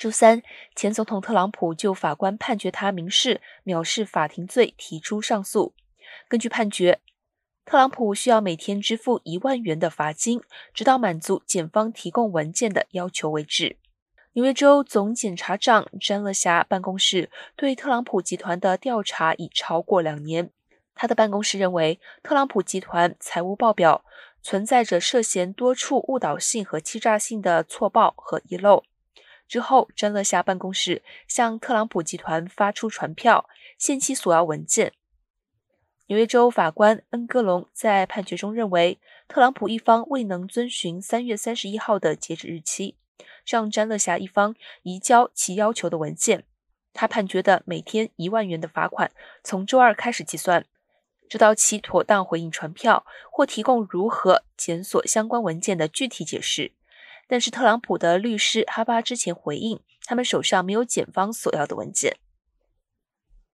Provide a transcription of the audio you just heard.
周三，前总统特朗普就法官判决他民事藐视法庭罪提出上诉。根据判决，特朗普需要每天支付一万元的罚金，直到满足检方提供文件的要求为止。纽约州总检察长詹乐霞办公室对特朗普集团的调查已超过两年。他的办公室认为，特朗普集团财务报表存在着涉嫌多处误导性和欺诈性的错报和遗漏。之后，詹乐霞办公室向特朗普集团发出传票，限期索要文件。纽约州法官恩格隆在判决中认为，特朗普一方未能遵循三月三十一号的截止日期，向詹乐霞一方移交其要求的文件。他判决的每天一万元的罚款从周二开始计算，直到其妥当回应传票或提供如何检索相关文件的具体解释。但是，特朗普的律师哈巴之前回应，他们手上没有检方索要的文件。